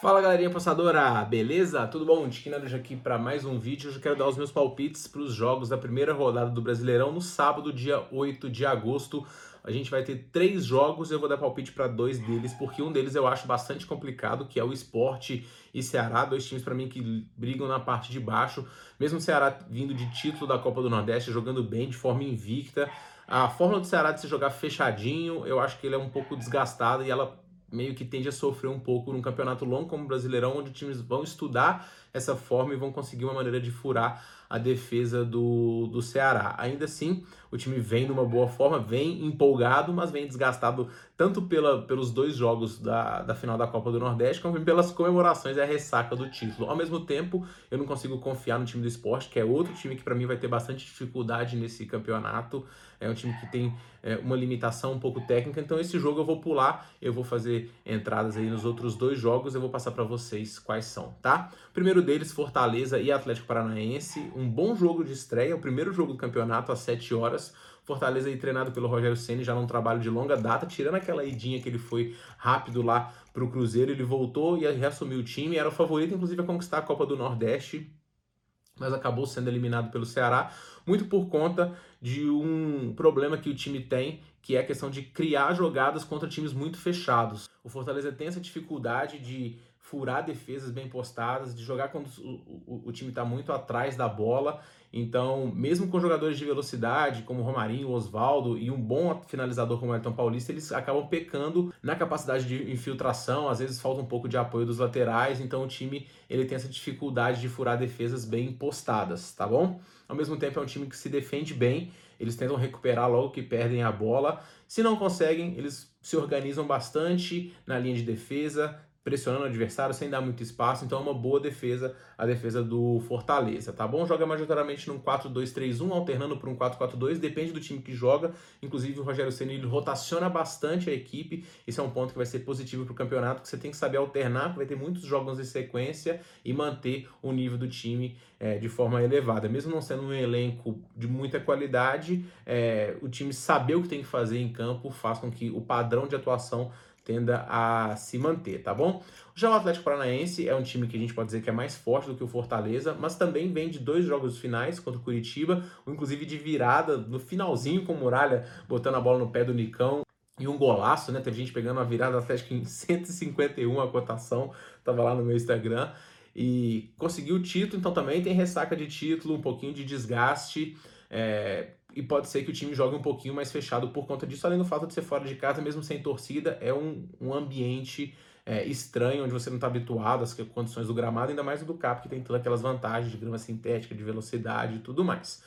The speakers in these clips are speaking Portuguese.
Fala galerinha passadora, beleza? Tudo bom? Tiquinado aqui para mais um vídeo. Hoje eu quero dar os meus palpites para os jogos da primeira rodada do Brasileirão no sábado, dia 8 de agosto. A gente vai ter três jogos, eu vou dar palpite para dois deles, porque um deles eu acho bastante complicado, que é o Esporte e Ceará, dois times para mim que brigam na parte de baixo. Mesmo o Ceará vindo de título da Copa do Nordeste, jogando bem, de forma invicta. A fórmula do Ceará de se jogar fechadinho, eu acho que ele é um pouco desgastada e ela meio que tende a sofrer um pouco num campeonato longo como o Brasileirão, onde times vão estudar essa forma e vão conseguir uma maneira de furar a defesa do, do Ceará. Ainda assim, o time vem numa boa forma, vem empolgado, mas vem desgastado tanto pela, pelos dois jogos da, da final da Copa do Nordeste, como pelas comemorações e a ressaca do título. Ao mesmo tempo, eu não consigo confiar no time do esporte, que é outro time que para mim vai ter bastante dificuldade nesse campeonato. É um time que tem é, uma limitação um pouco técnica, então esse jogo eu vou pular, eu vou fazer entradas aí nos outros dois jogos, eu vou passar para vocês quais são, tá? Primeiro primeiro deles, Fortaleza e Atlético Paranaense. Um bom jogo de estreia, o primeiro jogo do campeonato às 7 horas. Fortaleza aí treinado pelo Rogério Ceni já num trabalho de longa data, tirando aquela idinha que ele foi rápido lá para o Cruzeiro, ele voltou e reassumiu o time, era o favorito inclusive a conquistar a Copa do Nordeste, mas acabou sendo eliminado pelo Ceará, muito por conta de um problema que o time tem, que é a questão de criar jogadas contra times muito fechados. O Fortaleza tem essa dificuldade de furar defesas bem postadas, de jogar quando o, o, o time está muito atrás da bola. Então, mesmo com jogadores de velocidade, como Romarinho, Oswaldo e um bom finalizador como Elton Paulista, eles acabam pecando na capacidade de infiltração, às vezes falta um pouco de apoio dos laterais, então o time ele tem essa dificuldade de furar defesas bem postadas, tá bom? Ao mesmo tempo é um time que se defende bem, eles tentam recuperar logo que perdem a bola. Se não conseguem, eles se organizam bastante na linha de defesa, pressionando o adversário sem dar muito espaço, então é uma boa defesa a defesa do Fortaleza, tá bom? Joga majoritariamente num 4-2-3-1, alternando para um 4-4-2, depende do time que joga, inclusive o Rogério Ceni rotaciona bastante a equipe, esse é um ponto que vai ser positivo para o campeonato, que você tem que saber alternar, vai ter muitos jogos em sequência e manter o nível do time é, de forma elevada, mesmo não sendo um elenco de muita qualidade, é, o time saber o que tem que fazer em campo faz com que o padrão de atuação tenda a se manter, tá bom? Já o Atlético Paranaense é um time que a gente pode dizer que é mais forte do que o Fortaleza, mas também vem de dois jogos finais contra o Curitiba, inclusive de virada no finalzinho com o Muralha botando a bola no pé do Nicão e um golaço, né? Teve gente pegando uma virada Atlético em 151 a cotação, tava lá no meu Instagram e conseguiu o título, então também tem ressaca de título, um pouquinho de desgaste. É, e pode ser que o time jogue um pouquinho mais fechado por conta disso, além do fato de ser fora de casa, mesmo sem torcida, é um, um ambiente é, estranho, onde você não está habituado às condições do gramado, ainda mais do CAP, que tem todas aquelas vantagens de grama sintética, de velocidade e tudo mais.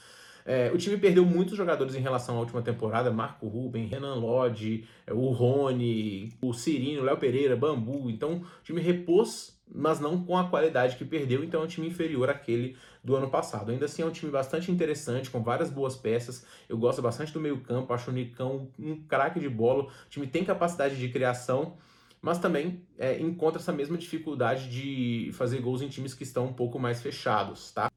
É, o time perdeu muitos jogadores em relação à última temporada, Marco Ruben, Renan Lodge, é, o Rony, o Cirino, Léo Pereira, Bambu, então o time repôs mas não com a qualidade que perdeu, então é um time inferior àquele do ano passado. Ainda assim é um time bastante interessante, com várias boas peças. Eu gosto bastante do meio-campo, acho o Nicão um craque de bola. O time tem capacidade de criação, mas também é, encontra essa mesma dificuldade de fazer gols em times que estão um pouco mais fechados, tá?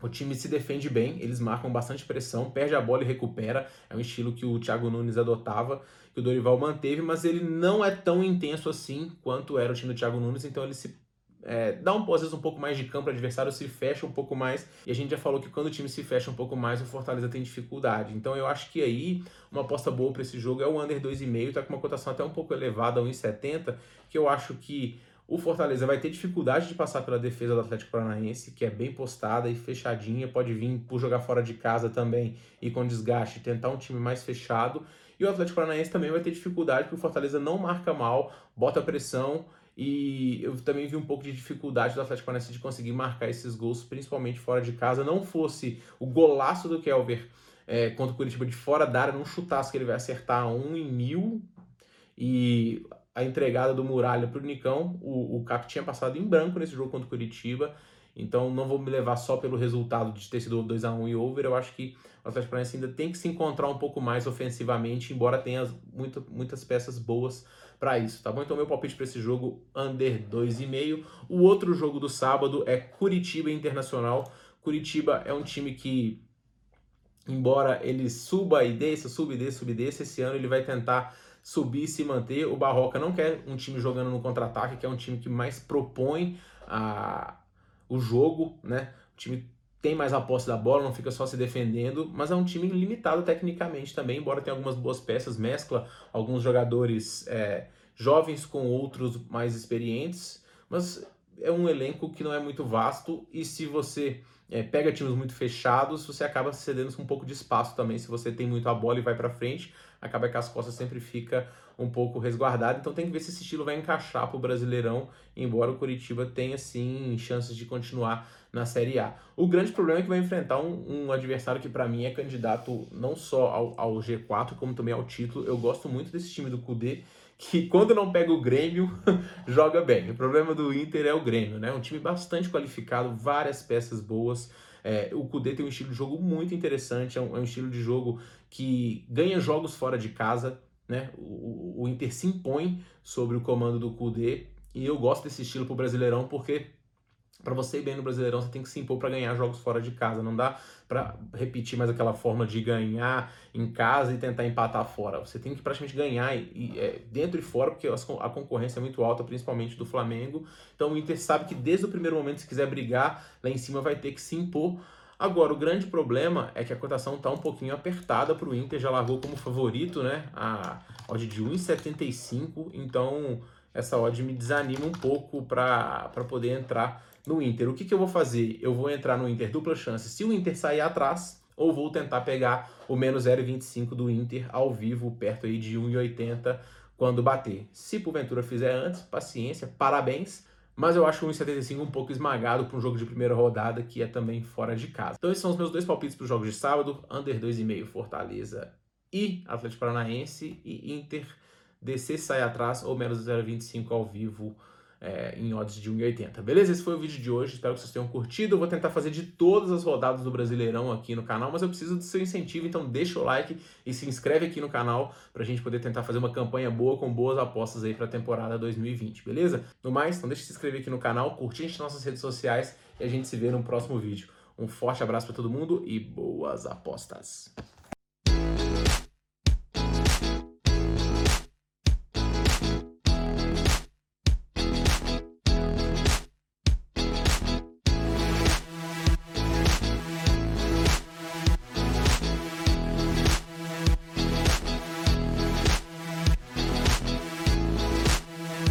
O time se defende bem, eles marcam bastante pressão, perde a bola e recupera. É um estilo que o Thiago Nunes adotava, que o Dorival manteve, mas ele não é tão intenso assim quanto era o time do Thiago Nunes, então ele se é, dá um, às vezes um pouco mais de campo, o adversário se fecha um pouco mais, e a gente já falou que quando o time se fecha um pouco mais, o Fortaleza tem dificuldade. Então eu acho que aí uma aposta boa para esse jogo é o under 2,5, tá com uma cotação até um pouco elevada, 1,70, que eu acho que o Fortaleza vai ter dificuldade de passar pela defesa do Atlético Paranaense, que é bem postada e fechadinha, pode vir por jogar fora de casa também e com desgaste, tentar um time mais fechado. E o Atlético Paranaense também vai ter dificuldade, porque o Fortaleza não marca mal, bota pressão e eu também vi um pouco de dificuldade do Atlético Paranaense de conseguir marcar esses gols, principalmente fora de casa. Não fosse o golaço do Kelver é, contra o Curitiba de fora da área, não chutasse que ele vai acertar um em mil. E a entregada do Muralha para o Nicão, o, Cap tinha passado em branco nesse jogo contra o Curitiba. Então não vou me levar só pelo resultado de ter sido 2 a 1 e over. Eu acho que o Atlético Paranaense ainda tem que se encontrar um pouco mais ofensivamente, embora tenha muito, muitas peças boas para isso, tá bom? Então meu palpite para esse jogo under 2,5. O outro jogo do sábado é Curitiba Internacional. Curitiba é um time que embora ele suba e desça, suba e desça, suba e desça, esse ano ele vai tentar subir e se manter. O Barroca não quer um time jogando no contra-ataque, que é um time que mais propõe a, o jogo, né? O time tem mais a posse da bola, não fica só se defendendo, mas é um time limitado tecnicamente também, embora tenha algumas boas peças, mescla alguns jogadores é, jovens com outros mais experientes, mas é um elenco que não é muito vasto e se você é, pega times muito fechados, você acaba cedendo um pouco de espaço também. Se você tem muito a bola e vai para frente, acaba que as costas sempre fica um pouco resguardado. Então tem que ver se esse estilo vai encaixar para o Brasileirão, embora o Curitiba tenha sim chances de continuar na Série A. O grande problema é que vai enfrentar um, um adversário que para mim é candidato não só ao, ao G4 como também ao título. Eu gosto muito desse time do Cudê que quando não pega o Grêmio, joga bem. O problema do Inter é o Grêmio, né? Um time bastante qualificado, várias peças boas. É, o Kudê tem um estilo de jogo muito interessante, é um, é um, estilo de jogo que ganha jogos fora de casa, né? O, o Inter se impõe sobre o comando do Kudê e eu gosto desse estilo pro Brasileirão porque para você ir bem no Brasileirão, você tem que se impor para ganhar jogos fora de casa. Não dá para repetir mais aquela forma de ganhar em casa e tentar empatar fora. Você tem que praticamente ganhar e, e, é, dentro e fora, porque a concorrência é muito alta, principalmente do Flamengo. Então o Inter sabe que desde o primeiro momento, se quiser brigar lá em cima, vai ter que se impor. Agora, o grande problema é que a cotação está um pouquinho apertada para o Inter, já largou como favorito, né? A odd de 1,75, então essa odd me desanima um pouco para poder entrar no Inter. O que, que eu vou fazer? Eu vou entrar no Inter dupla chance se o Inter sair atrás, ou vou tentar pegar o menos 0,25 do Inter ao vivo, perto aí de 1,80 quando bater. Se porventura fizer antes, paciência, parabéns. Mas eu acho o 1,75 um pouco esmagado para um jogo de primeira rodada, que é também fora de casa. Então esses são os meus dois palpites para os jogos de sábado. Under 2,5 Fortaleza e Atlético Paranaense. E Inter DC sai atrás ou menos 0,25 ao vivo é, em odds de 1,80. Beleza? Esse foi o vídeo de hoje. Espero que vocês tenham curtido. Eu vou tentar fazer de todas as rodadas do Brasileirão aqui no canal, mas eu preciso do seu incentivo, então deixa o like e se inscreve aqui no canal para a gente poder tentar fazer uma campanha boa com boas apostas aí para a temporada 2020, beleza? No mais, não deixe de se inscrever aqui no canal, curtir a gente nas nossas redes sociais e a gente se vê no próximo vídeo. Um forte abraço para todo mundo e boas apostas!